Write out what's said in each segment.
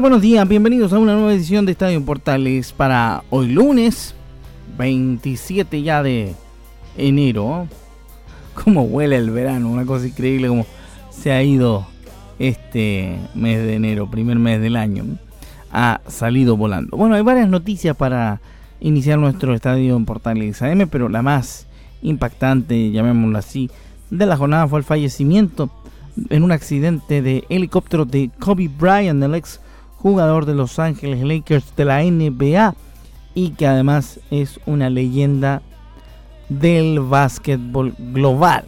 Buenos días, bienvenidos a una nueva edición de Estadio Portales para hoy lunes 27 ya de enero. Cómo huele el verano, una cosa increíble como se ha ido este mes de enero, primer mes del año. Ha salido volando. Bueno, hay varias noticias para iniciar nuestro Estadio Portales AM, pero la más impactante, llamémoslo así, de la jornada fue el fallecimiento en un accidente de helicóptero de Kobe Bryant, el ex jugador de Los Ángeles Lakers de la NBA y que además es una leyenda del básquetbol global.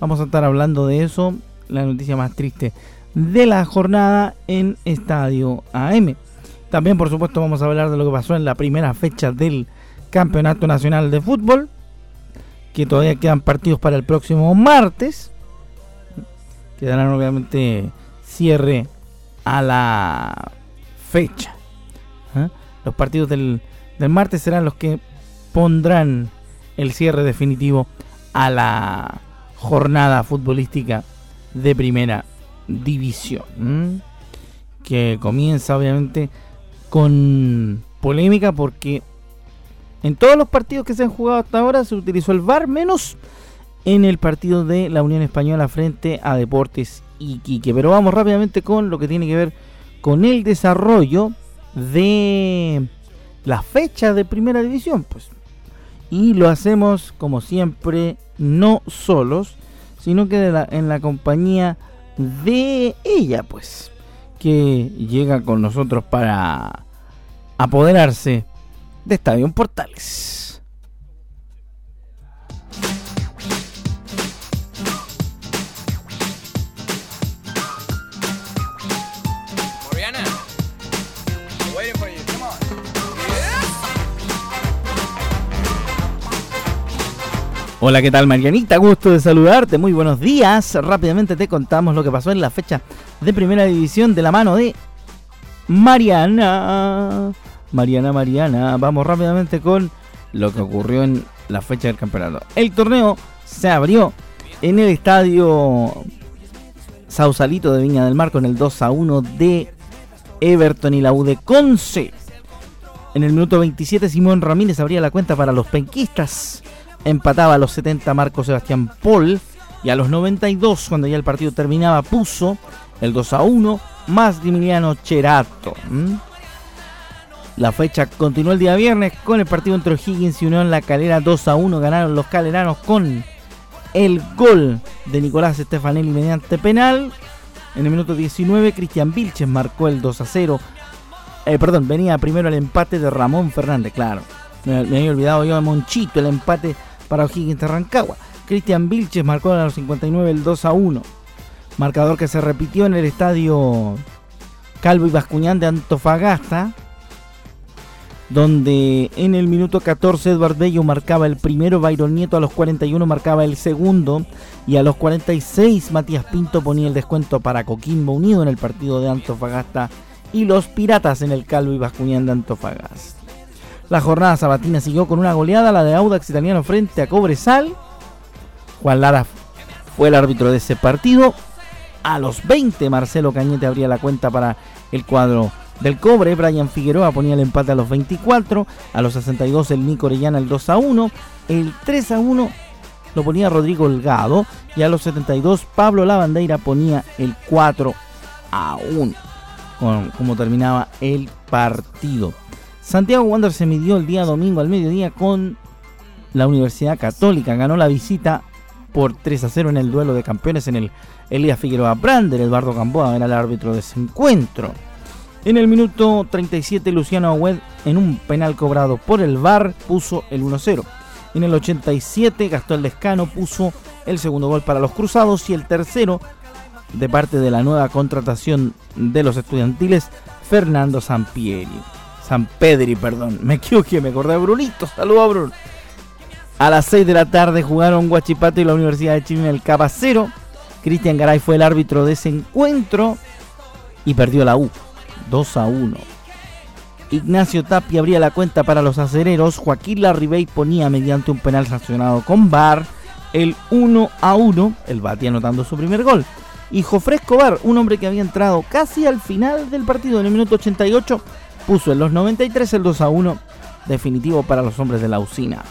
Vamos a estar hablando de eso, la noticia más triste de la jornada en Estadio AM. También, por supuesto, vamos a hablar de lo que pasó en la primera fecha del Campeonato Nacional de Fútbol, que todavía quedan partidos para el próximo martes. Quedarán obviamente cierre a la fecha. ¿eh? Los partidos del, del, martes serán los que pondrán el cierre definitivo a la jornada futbolística de primera división. Que comienza obviamente con polémica porque en todos los partidos que se han jugado hasta ahora se utilizó el VAR menos en el partido de la Unión Española frente a Deportes Iquique. Pero vamos rápidamente con lo que tiene que ver con el desarrollo de la fecha de primera división. Pues. Y lo hacemos como siempre, no solos, sino que en la compañía de ella, pues, que llega con nosotros para apoderarse de Estadio Portales. Hola, ¿qué tal Marianita? Gusto de saludarte, muy buenos días. Rápidamente te contamos lo que pasó en la fecha de primera división de la mano de Mariana. Mariana, Mariana. Vamos rápidamente con lo que ocurrió en la fecha del campeonato. El torneo se abrió en el estadio Sausalito de Viña del Mar con el 2 a 1 de Everton y la U Conce. En el minuto 27 Simón Ramírez abría la cuenta para los penquistas empataba a los 70 Marco Sebastián Paul y a los 92 cuando ya el partido terminaba puso el 2 a 1 más Dimiliano Cherato. La fecha continuó el día viernes con el partido entre Higgins y Unión La Calera 2 a 1 ganaron los caleranos con el gol de Nicolás Stefanelli mediante penal. En el minuto 19 Cristian Vilches marcó el 2 a 0. Eh, perdón, venía primero el empate de Ramón Fernández, claro. Me, me había olvidado yo de Monchito, el empate para O'Higgins de Rancagua. Cristian Vilches marcó a los 59 el 2 a 1. Marcador que se repitió en el estadio Calvo y Bascuñán de Antofagasta, donde en el minuto 14 Edward Bello marcaba el primero, Byron Nieto a los 41 marcaba el segundo y a los 46 Matías Pinto ponía el descuento para Coquimbo Unido en el partido de Antofagasta y los Piratas en el Calvo y Bascuñán de Antofagasta. La jornada sabatina siguió con una goleada, la de Audax Italiano frente a Cobresal. Juan Lara fue el árbitro de ese partido. A los 20 Marcelo Cañete abría la cuenta para el cuadro del Cobre. Brian Figueroa ponía el empate a los 24. A los 62 el Nico Orellana el 2 a 1. El 3 a 1 lo ponía Rodrigo Holgado. Y a los 72 Pablo Lavandeira ponía el 4 a 1. como terminaba el partido. Santiago Wander se midió el día domingo al mediodía con la Universidad Católica. Ganó la visita por 3 a 0 en el duelo de campeones en el Elías Figueroa Brander. Eduardo Gamboa era el árbitro de ese encuentro. En el minuto 37, Luciano Agüed, en un penal cobrado por el VAR, puso el 1-0. En el 87, Gastón Lescano puso el segundo gol para los Cruzados y el tercero, de parte de la nueva contratación de los estudiantiles, Fernando Sampieri. San Pedri, perdón. Me equivoqué, me acordé de Brunito. Saludos a Bruno. A las 6 de la tarde jugaron Guachipato y la Universidad de Chile en el Capa 0. Cristian Garay fue el árbitro de ese encuentro y perdió la U 2 a 1. Ignacio Tapia abría la cuenta para los acereros. Joaquín Larribey ponía mediante un penal sancionado con VAR el 1 a 1. El Bati anotando su primer gol. Y Jofre Escobar, un hombre que había entrado casi al final del partido en el minuto 88, puso en los 93 el 2 a 1 definitivo para los hombres de la usina.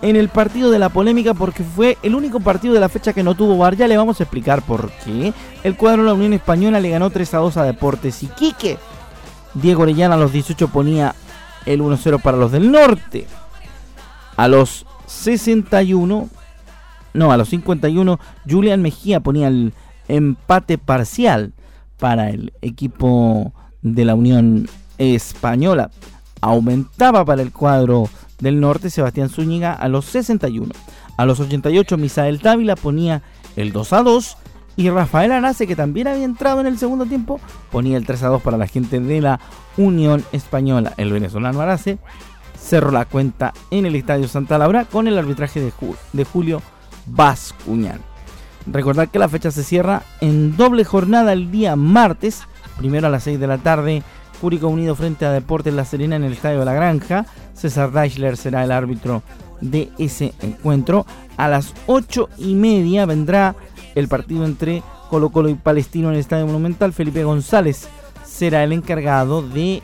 En el partido de la polémica porque fue el único partido de la fecha que no tuvo VAR, ya le vamos a explicar por qué. El cuadro de la Unión Española le ganó 3 a 2 a Deportes Iquique. Diego Orellana a los 18 ponía el 1-0 para los del norte. A los 61, no, a los 51, Julián Mejía ponía el empate parcial para el equipo de la Unión Española. Aumentaba para el cuadro del norte Sebastián Zúñiga a los 61. A los 88 Misael Távila ponía el 2 a 2 y Rafael Arce, que también había entrado en el segundo tiempo, ponía el 3 a 2 para la gente de la Unión Española. El venezolano Arce cerró la cuenta en el Estadio Santa Laura con el arbitraje de, Julio Bascuñán. Recordar que la fecha se cierra en doble jornada el día martes, primero a las 6 de la tarde Curicó Unido frente a Deportes La Serena en el Estadio de la Granja. César Deichler será el árbitro de ese encuentro. A las 8 y media vendrá el partido entre Colo Colo y Palestino en el Estadio Monumental. Felipe González será el encargado de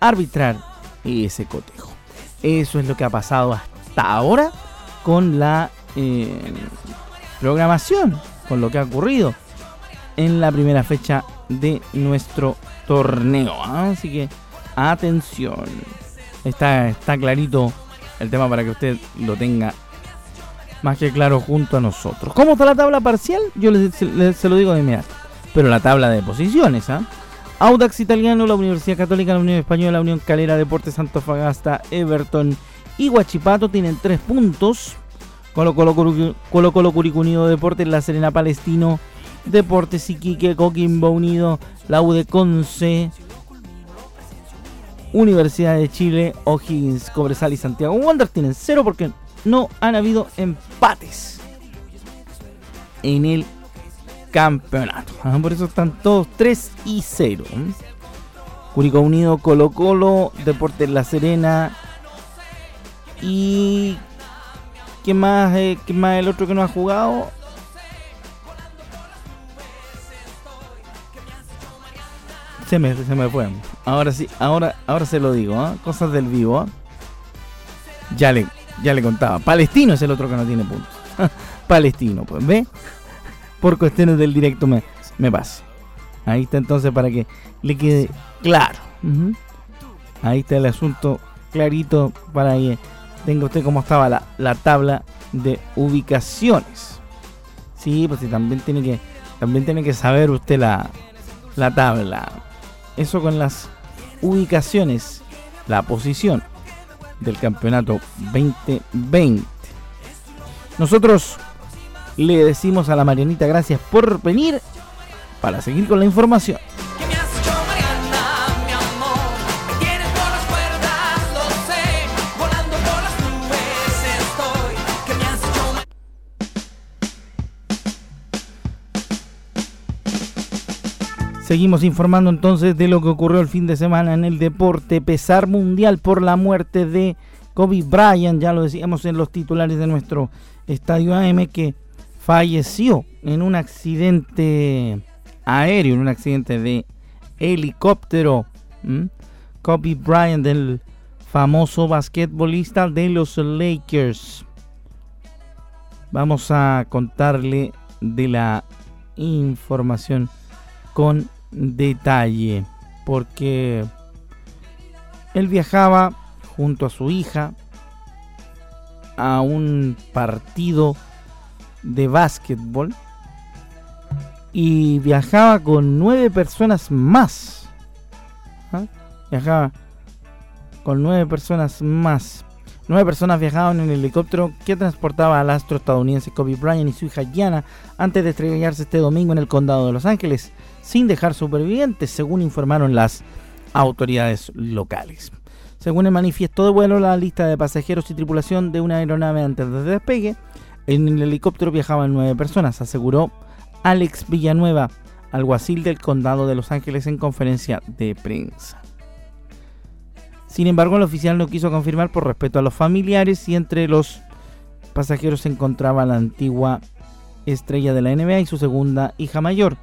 arbitrar ese cotejo. Eso es lo que ha pasado hasta ahora con la eh, programación, con lo que ha ocurrido en la primera fecha de nuestro torneo. ¿ah? Así que atención. Está, está clarito el tema para que usted lo tenga más que claro junto a nosotros. ¿Cómo está la tabla parcial? Yo se lo digo de inmediato. Pero la tabla de posiciones, ¿ah? Audax Italiano, la Universidad Católica, la Unión Española, la Unión Calera, Deportes Fagasta, Everton y Huachipato tienen tres puntos. Colo Colo, Colo, Colo Curicunido Deportes, La Serena Palestino Deportes Iquique, Coquimbo Unido, la U de Conce, Universidad de Chile, O'Higgins, Cobresal y Santiago Wanderers tienen cero porque no han habido empates en el campeonato. Ah, por eso están todos 3 y 0. Curicó Unido, Colo Colo, Deportes La Serena y... ¿Qué más, eh, ¿Qué más el otro que no ha jugado? Se me, se me fue. Ahora sí, ahora, ahora se lo digo, ¿ah? cosas del vivo. Ya le, ya le contaba. Palestino es el otro que no tiene puntos. Palestino, pues, ¿ve? Por cuestiones del directo me, me pasa. Ahí está entonces para que le quede claro. Ahí está el asunto clarito para que tenga usted cómo estaba la, la tabla de ubicaciones. Sí, pues sí, también tiene que, también tiene que saber usted la, la tabla. Eso con las ubicaciones, la posición del campeonato 2020. Nosotros le decimos a la Marianita gracias por venir para seguir con la información. Seguimos informando entonces de lo que ocurrió el fin de semana en el deporte. Pesar mundial por la muerte de Kobe Bryant, ya lo decíamos en los titulares de nuestro estadio AM, que falleció en un accidente aéreo, en un accidente de helicóptero. Kobe Bryant, el famoso basquetbolista de los Lakers. Vamos a contarle de la información con detalle porque Él viajaba junto a su hija a un partido de básquetbol y viajaba con nueve personas más. ¿Ah? Viajaba con nueve personas más. Nueve personas viajaban en el helicóptero que transportaba al astro estadounidense Kobe Bryant y su hija Gianna antes de estrellarse este domingo en el condado de Los Ángeles, sin dejar supervivientes, según informaron las autoridades locales. Según el manifiesto de vuelo, la lista de pasajeros y tripulación de una aeronave antes de despegue, en el helicóptero viajaban nueve personas, aseguró Alex Villanueva, alguacil del condado de Los Ángeles en conferencia de prensa. Sin embargo, el oficial no quiso confirmar por respeto a los familiares y entre los pasajeros se encontraba la antigua estrella de la NBA y su segunda hija mayor,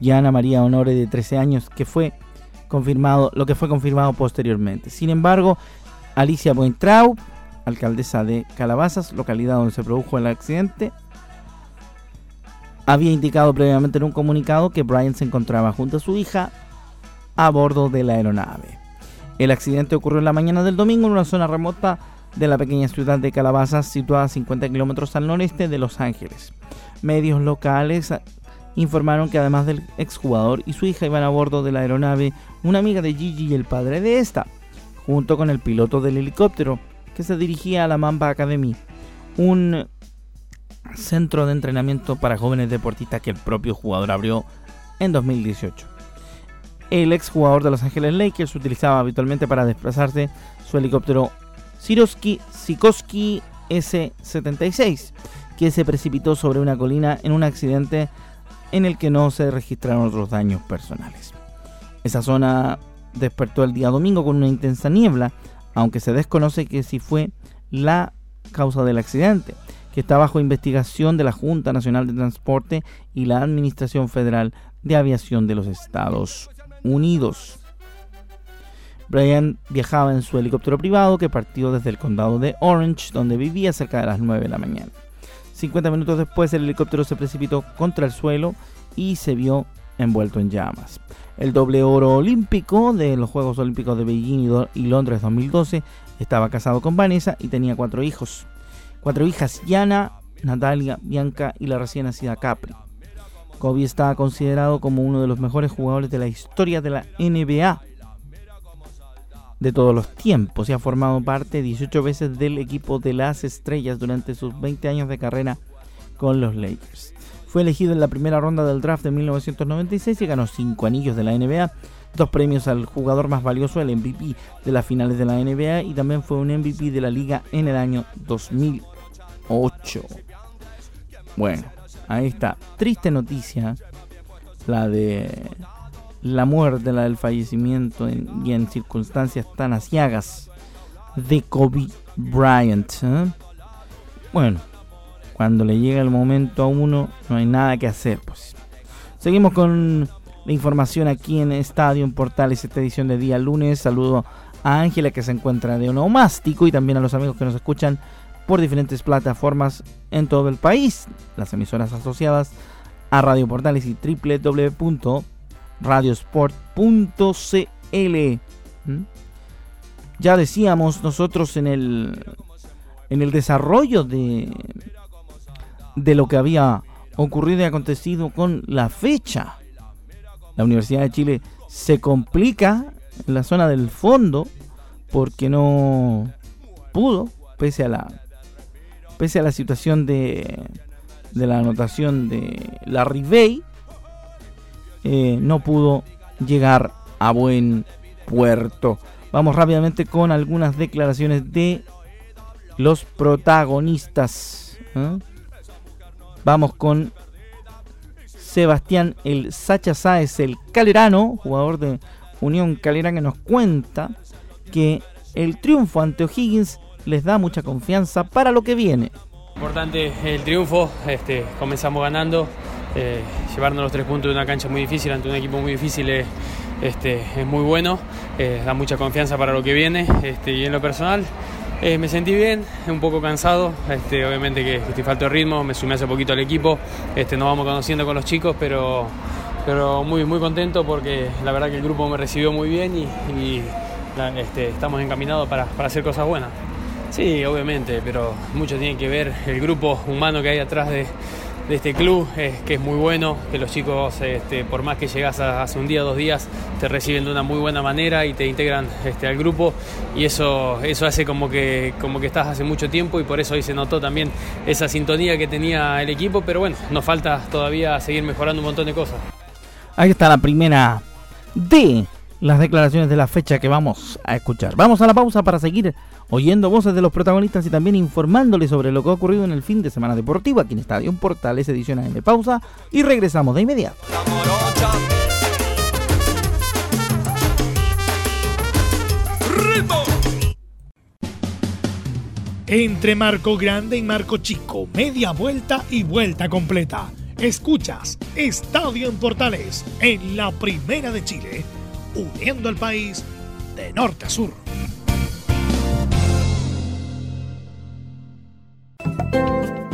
Yana María Honore de 13 años, que fue confirmado, lo que fue confirmado posteriormente. Sin embargo, Alicia Buentrau, alcaldesa de Calabazas, localidad donde se produjo el accidente, había indicado previamente en un comunicado que Brian se encontraba junto a su hija a bordo de la aeronave. El accidente ocurrió en la mañana del domingo en una zona remota de la pequeña ciudad de Calabazas, situada a 50 kilómetros al noreste de Los Ángeles. Medios locales informaron que además del exjugador y su hija iban a bordo de la aeronave una amiga de Gigi y el padre de esta, junto con el piloto del helicóptero que se dirigía a la Mamba Academy, un centro de entrenamiento para jóvenes deportistas que el propio jugador abrió en 2018. El ex jugador de Los Ángeles Lakers utilizaba habitualmente para desplazarse su helicóptero Sikorsky S-76, que se precipitó sobre una colina en un accidente en el que no se registraron otros daños personales. Esa zona despertó el día domingo con una intensa niebla, aunque se desconoce que si fue la causa del accidente, que está bajo investigación de la Junta Nacional de Transporte y la Administración Federal de Aviación de los Estados Unidos. Brian viajaba en su helicóptero privado que partió desde el condado de Orange, donde vivía cerca de las 9 de la mañana. 50 minutos después el helicóptero se precipitó contra el suelo y se vio envuelto en llamas. El doble oro olímpico de los Juegos Olímpicos de Beijing y Londres 2012 estaba casado con Vanessa y tenía cuatro hijos. Cuatro hijas, Yana, Natalia, Bianca y la recién nacida Capri. Kobe está considerado como uno de los mejores jugadores de la historia de la NBA de todos los tiempos y ha formado parte 18 veces del equipo de las estrellas durante sus 20 años de carrera con los Lakers. Fue elegido en la primera ronda del draft de 1996 y ganó 5 anillos de la NBA, dos premios al jugador más valioso, el MVP de las finales de la NBA y también fue un MVP de la liga en el año 2008. Bueno, Ahí está. Triste noticia. La de la muerte, la del fallecimiento y en circunstancias tan asiagas de Kobe Bryant. ¿eh? Bueno, cuando le llega el momento a uno, no hay nada que hacer. Pues. Seguimos con la información aquí en Estadio en Portales, esta edición de día lunes. Saludo a Ángela que se encuentra de onomástico y también a los amigos que nos escuchan por diferentes plataformas en todo el país, las emisoras asociadas a Radio Portales y www.radiosport.cl. ¿Mm? Ya decíamos nosotros en el en el desarrollo de de lo que había ocurrido y acontecido con la fecha. La Universidad de Chile se complica en la zona del fondo porque no pudo, pese a la pese a la situación de, de la anotación de la Bay, eh, no pudo llegar a buen puerto. Vamos rápidamente con algunas declaraciones de los protagonistas. ¿eh? Vamos con Sebastián el Sacha Sáez, el Calerano, jugador de Unión Calera, que nos cuenta que el triunfo ante O'Higgins les da mucha confianza para lo que viene. Importante el triunfo, este, comenzamos ganando, eh, llevarnos los tres puntos de una cancha muy difícil ante un equipo muy difícil es, este, es muy bueno, eh, da mucha confianza para lo que viene este, y en lo personal eh, me sentí bien, un poco cansado, obviamente que estoy falto de ritmo, me sumé hace poquito al equipo, nos vamos conociendo con los chicos, pero, muy, contento porque la verdad que el grupo me recibió muy bien y estamos encaminados para hacer cosas buenas. Sí, obviamente, pero mucho tiene que ver el grupo humano que hay atrás de, este club, que es muy bueno, que los chicos, este, por más que llegas hace un día, dos días, te reciben de una muy buena manera y te integran este, al grupo y eso, eso hace como que, como que estás hace mucho tiempo y por eso hoy se notó también esa sintonía que tenía el equipo, pero bueno, nos falta todavía seguir mejorando un montón de cosas. Ahí está la primera de las declaraciones de la fecha que vamos a escuchar. Vamos a la pausa para seguir oyendo voces de los protagonistas y también informándoles sobre lo que ha ocurrido en el fin de semana deportivo aquí en Estadio Portales, edición AM Pausa, y regresamos de inmediato. Entre Marco Grande y Marco Chico, media vuelta y vuelta completa. Escuchas Estadio en Portales en la Primera de Chile, uniendo al país de norte a sur.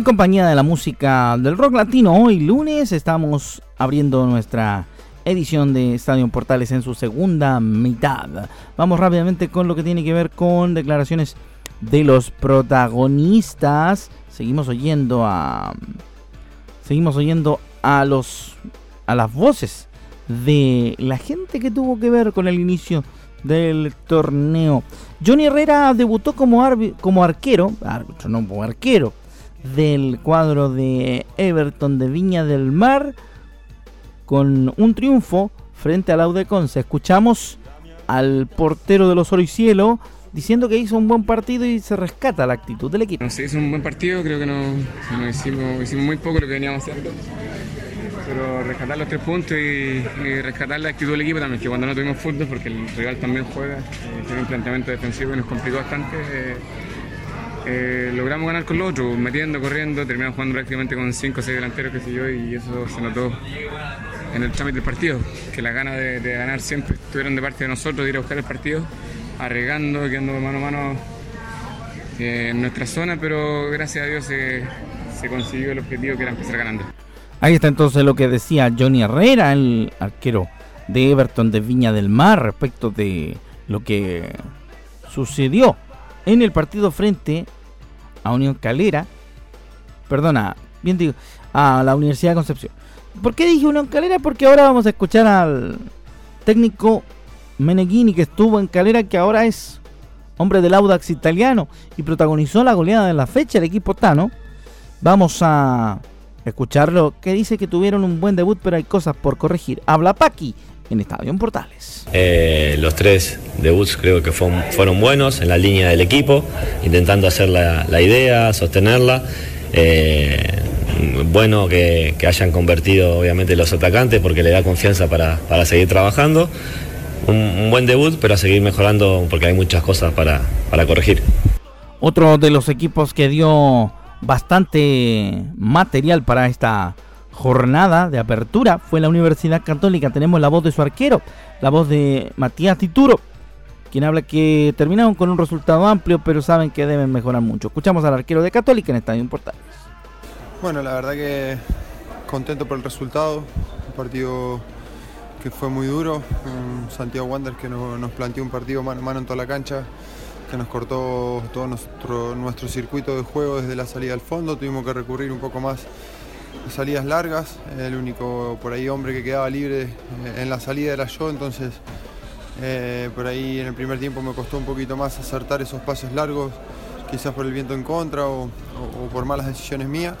En compañía de la música del rock latino, hoy lunes estamos abriendo nuestra edición de Estadio Portales en su segunda mitad. Vamos rápidamente con lo que tiene que ver con declaraciones de los protagonistas. Seguimos oyendo a seguimos oyendo a los a las voces de la gente que tuvo que ver con el inicio del torneo. Johnny Herrera debutó como, como arquero, árbitro, no como arquero, del cuadro de Everton de Viña del Mar con un triunfo frente al Audeconce. Escuchamos al portero de los Oro y Cielo diciendo que hizo un buen partido y se rescata la actitud del equipo. No sé, hizo un buen partido, creo que no, hicimos, hicimos, muy poco lo que veníamos haciendo. Pero rescatar los tres puntos y, rescatar la actitud del equipo también, que cuando no tuvimos fútbol, porque el rival también juega, eh, tiene un planteamiento defensivo y nos complicó bastante. Eh, eh, logramos ganar con los otros, metiendo, corriendo, terminamos jugando prácticamente con 5 o 6 delanteros, que sé yo, y eso se notó en el trámite del partido, que las ganas de, ganar siempre estuvieron de parte de nosotros, de ir a buscar el partido, arriesgando, quedando mano a mano eh, en nuestra zona, pero gracias a Dios se, se consiguió el objetivo que era empezar ganando. Ahí está entonces lo que decía Johnny Herrera, el arquero de Everton de Viña del Mar, respecto de lo que sucedió en el partido frente a Unión Calera, perdona, bien digo, a la Universidad de Concepción. ¿Por qué dije Unión Calera? Porque ahora vamos a escuchar al técnico Meneghini que estuvo en Calera, que ahora es hombre del Audax italiano y protagonizó la goleada de la fecha del equipo Tano. Vamos a escucharlo, que dice que tuvieron un buen debut, pero hay cosas por corregir. Habla Paqui en Estadio Portales. Eh, los tres debuts creo que fueron, buenos en la línea del equipo, intentando hacer la, idea, sostenerla. Eh, bueno que, hayan convertido obviamente los atacantes porque le da confianza para, seguir trabajando. Un, buen debut, pero a seguir mejorando porque hay muchas cosas para, para corregir. Otro de los equipos que dio bastante material para esta jornada de apertura fue la Universidad Católica. Tenemos la voz de su arquero, la voz de Matías Tituro, quien habla que terminaron con un resultado amplio, pero saben que deben mejorar mucho. Escuchamos al arquero de Católica en Estadio Portales. Bueno, la verdad que contento por el resultado, un partido que fue muy duro, Santiago Wander que nos planteó un partido mano a mano en toda la cancha, que nos cortó todo nuestro, circuito de juego desde la salida al fondo, tuvimos que recurrir un poco más salidas largas, el único por ahí hombre que quedaba libre eh, en la salida era yo, entonces eh, por ahí en el primer tiempo me costó un poquito más acertar esos pasos largos, quizás por el viento en contra o, por malas decisiones mías.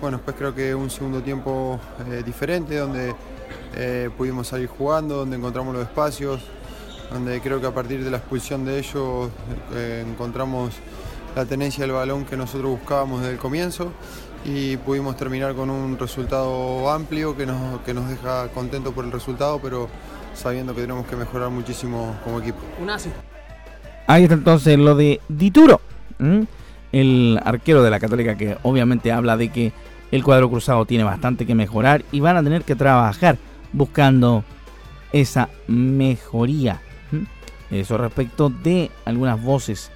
Bueno, después creo que un segundo tiempo eh, diferente, donde pudimos salir jugando, donde encontramos los espacios, donde creo que a partir de la expulsión de ellos encontramos la tenencia del balón que nosotros buscábamos desde el comienzo y pudimos terminar con un resultado amplio que nos, que nos deja contentos por el resultado, pero sabiendo que tenemos que mejorar muchísimo como equipo. Ahí está entonces lo de Dituro, el arquero de la Católica que obviamente habla de que el cuadro cruzado tiene bastante que mejorar y van a tener que trabajar buscando esa mejoría. Eso respecto de algunas voces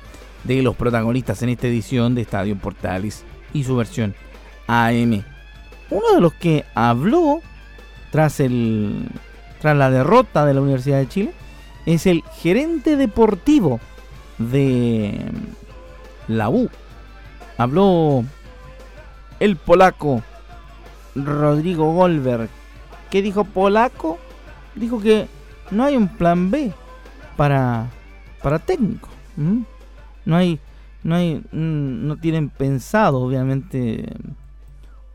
de los protagonistas en esta edición de Estadio Portales y su versión AM. Uno de los que habló tras, el, tras la derrota de la Universidad de Chile es el gerente deportivo de la U. Habló el polaco Rodrigo Goldberg. ¿Qué dijo polaco? Dijo que no hay un plan B para, para técnico. No hay, no hay, no tienen pensado, obviamente,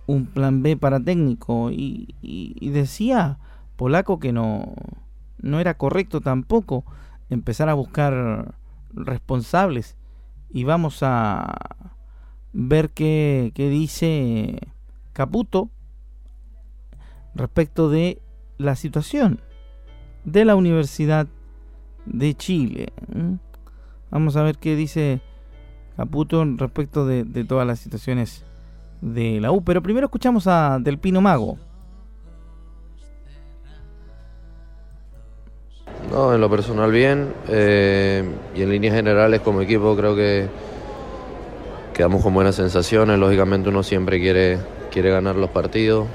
un plan B para técnico. Y, decía Polaco que no, no era correcto tampoco empezar a buscar responsables. Y vamos a ver qué, qué dice Caputo respecto de la situación de la Universidad de Chile. Vamos a ver qué dice Caputo respecto de, todas las situaciones de la U. Pero primero escuchamos a Del Pino Mago. No, en lo personal bien eh, y en líneas generales como equipo creo que quedamos con buenas sensaciones. Lógicamente uno siempre quiere, quiere ganar los partidos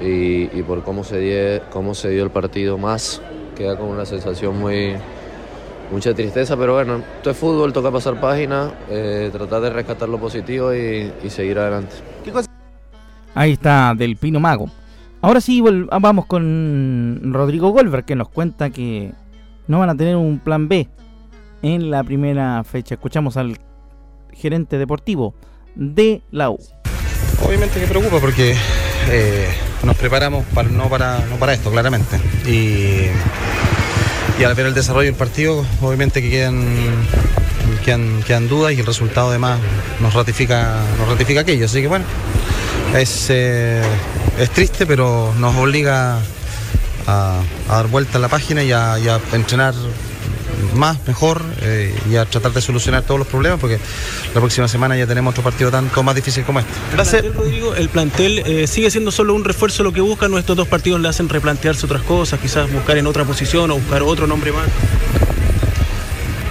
y, por cómo se, cómo se dio el partido más, queda con una sensación muy, mucha tristeza, pero bueno, esto es fútbol, toca pasar página, eh, tratar de rescatar lo positivo y, seguir adelante. Ahí está Del Pino Mago. Ahora sí, vamos con Rodrigo Golver, que nos cuenta que no van a tener un plan B en la primera fecha. Escuchamos al gerente deportivo de la U. Obviamente que preocupa porque eh, nos preparamos para, no, para, no para esto, claramente. Y y al ver el desarrollo del partido, obviamente que quedan, quedan, dudas y el resultado además nos ratifica, nos ratifica aquello. Así que bueno, es, eh, es triste, pero nos obliga a, dar vuelta a la página y a entrenar más, mejor eh, y a tratar de solucionar todos los problemas porque la próxima semana ya tenemos otro partido tanto más difícil como este. Gracias. Rodrigo, el plantel eh, sigue siendo solo un refuerzo lo que buscan, nuestros dos partidos le hacen replantearse otras cosas, quizás buscar en otra posición o buscar otro nombre más.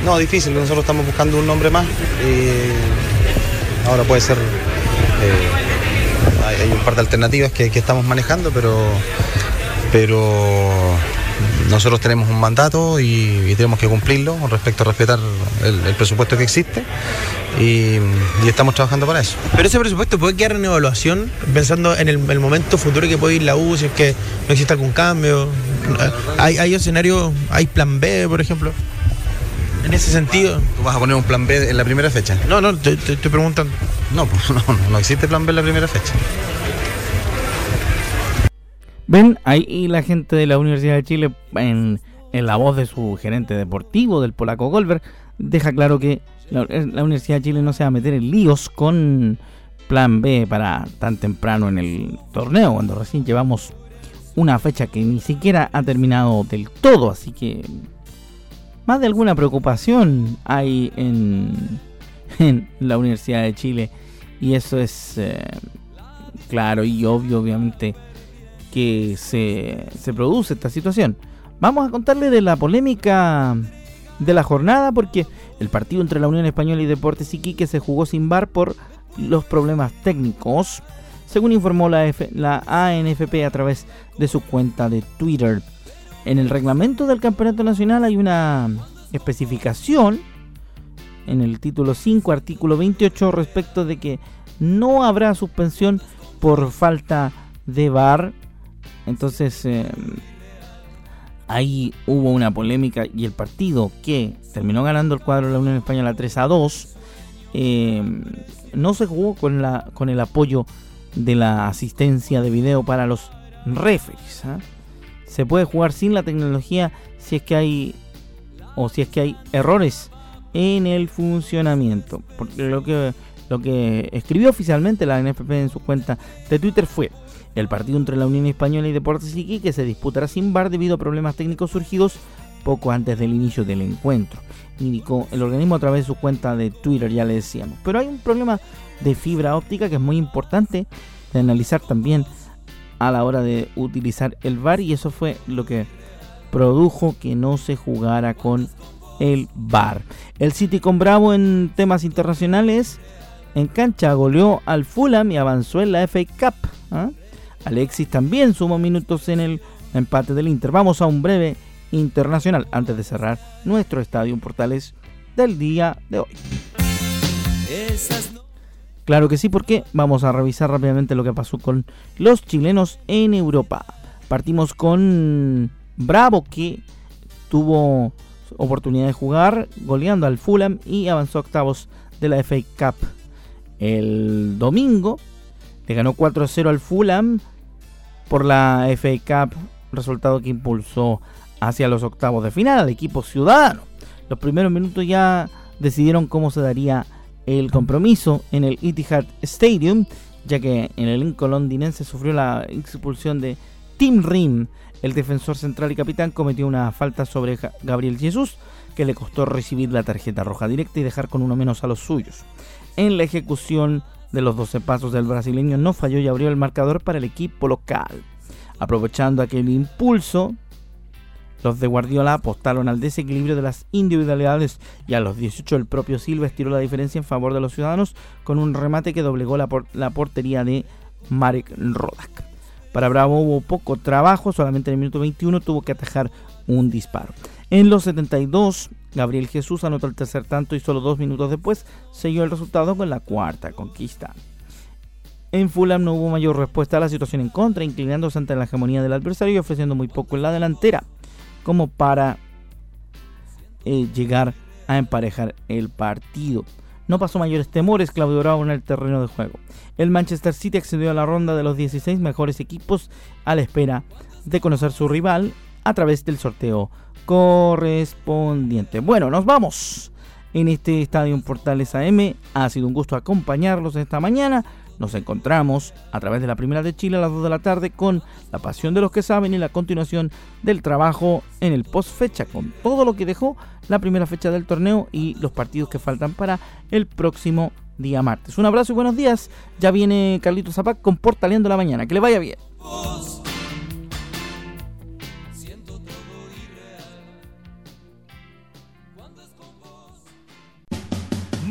No, difícil, nosotros estamos buscando un nombre más. y ahora puede ser, eh, hay un par de alternativas que, que estamos manejando, pero, pero nosotros tenemos un mandato y, tenemos que cumplirlo con respecto a respetar el, presupuesto que existe y, estamos trabajando para eso. Pero ese presupuesto puede quedar en evaluación pensando en el, momento futuro que puede ir la U, si es que no existe algún cambio. ¿Hay, hay escenarios, hay plan B, por ejemplo? En ese sentido. ¿Tú vas a poner un plan B en la primera fecha? No, no, te, estoy preguntando. No, pues, no, no existe plan B en la primera fecha. Ven, ahí la gente de la Universidad de Chile, en, la voz de su gerente deportivo, del polaco Goldberg, deja claro que la, Universidad de Chile no se va a meter en líos con plan B para tan temprano en el torneo, cuando recién llevamos una fecha que ni siquiera ha terminado del todo, así que más de alguna preocupación hay en, la Universidad de Chile. Y eso es eh, claro y obvio obviamente que se, se produce esta situación. Vamos a contarle de la polémica de la jornada porque el partido entre la Unión Española y Deportes Iquique se jugó sin bar por los problemas técnicos, según informó la, la ANFP a través de su cuenta de Twitter. En el reglamento del Campeonato Nacional hay una especificación en el título 5, artículo 28, respecto de que no habrá suspensión por falta de bar entonces, eh, ahí hubo una polémica y el partido que terminó ganando el cuadro de la Unión Española 3 a 2, eh, no se jugó con, la, con el apoyo de la asistencia de video para los referees. ¿ah? Se puede jugar sin la tecnología si es que hay o si es que hay errores en el funcionamiento. Porque lo que, lo que escribió oficialmente la NFP en su cuenta de Twitter fue el partido entre la Unión Española y Deportes Iquique se disputará sin bar debido a problemas técnicos surgidos poco antes del inicio del encuentro. Indicó el organismo a través de su cuenta de Twitter, ya le decíamos. Pero hay un problema de fibra óptica que es muy importante de analizar también a la hora de utilizar el VAR y eso fue lo que produjo que no se jugara con el VAR. El City con Bravo en temas internacionales en cancha goleó al Fulham y avanzó en la FA Cup. ¿ah? Alexis también sumó minutos en el empate del Inter. Vamos a un breve internacional antes de cerrar nuestro estadio Portales del día de hoy. Claro que sí, porque vamos a revisar rápidamente lo que pasó con los chilenos en Europa. Partimos con Bravo que tuvo oportunidad de jugar goleando al Fulham y avanzó a octavos de la FA Cup. El domingo le ganó 4-0 al Fulham por la FA Cup, resultado que impulsó hacia los octavos de final al equipo ciudadano. Los primeros minutos ya decidieron cómo se daría el compromiso en el Etihad Stadium, ya que en el Lincoln londinense sufrió la expulsión de Tim Rim. El defensor central y capitán cometió una falta sobre Gabriel Jesús, que le costó recibir la tarjeta roja directa y dejar con uno menos a los suyos. En la ejecución de los 12 pasos del brasileño no falló y abrió el marcador para el equipo local. Aprovechando aquel impulso, los de Guardiola apostaron al desequilibrio de las individualidades y a los 18 el propio Silva estiró la diferencia en favor de los ciudadanos con un remate que doblegó la, la portería de Marek Rodak. Para Bravo hubo poco trabajo, solamente en el minuto 21 tuvo que atajar un disparo. En los 72 Gabriel Jesús anotó el tercer tanto y solo dos minutos después selló el resultado con la cuarta conquista. En Fulham no hubo mayor respuesta a la situación en contra, inclinándose ante la hegemonía del adversario y ofreciendo muy poco en la delantera, como para eh, llegar a emparejar el partido. No pasó mayores temores Claudio Bravo en el terreno de juego. El Manchester City accedió a la ronda de los 16 mejores equipos a la espera de conocer su rival a través del sorteo correspondiente. Bueno, nos vamos en este Estadio Portales AM. Ha sido un gusto acompañarlos esta mañana. Nos encontramos a través de la Primera de Chile a las 2 de la tarde con la pasión de los que saben y la continuación del trabajo en el post fecha con todo lo que dejó la primera fecha del torneo y los partidos que faltan para el próximo día martes. Un abrazo y buenos días. Ya viene Carlito Zapac con Portaleando la mañana. Que le vaya bien.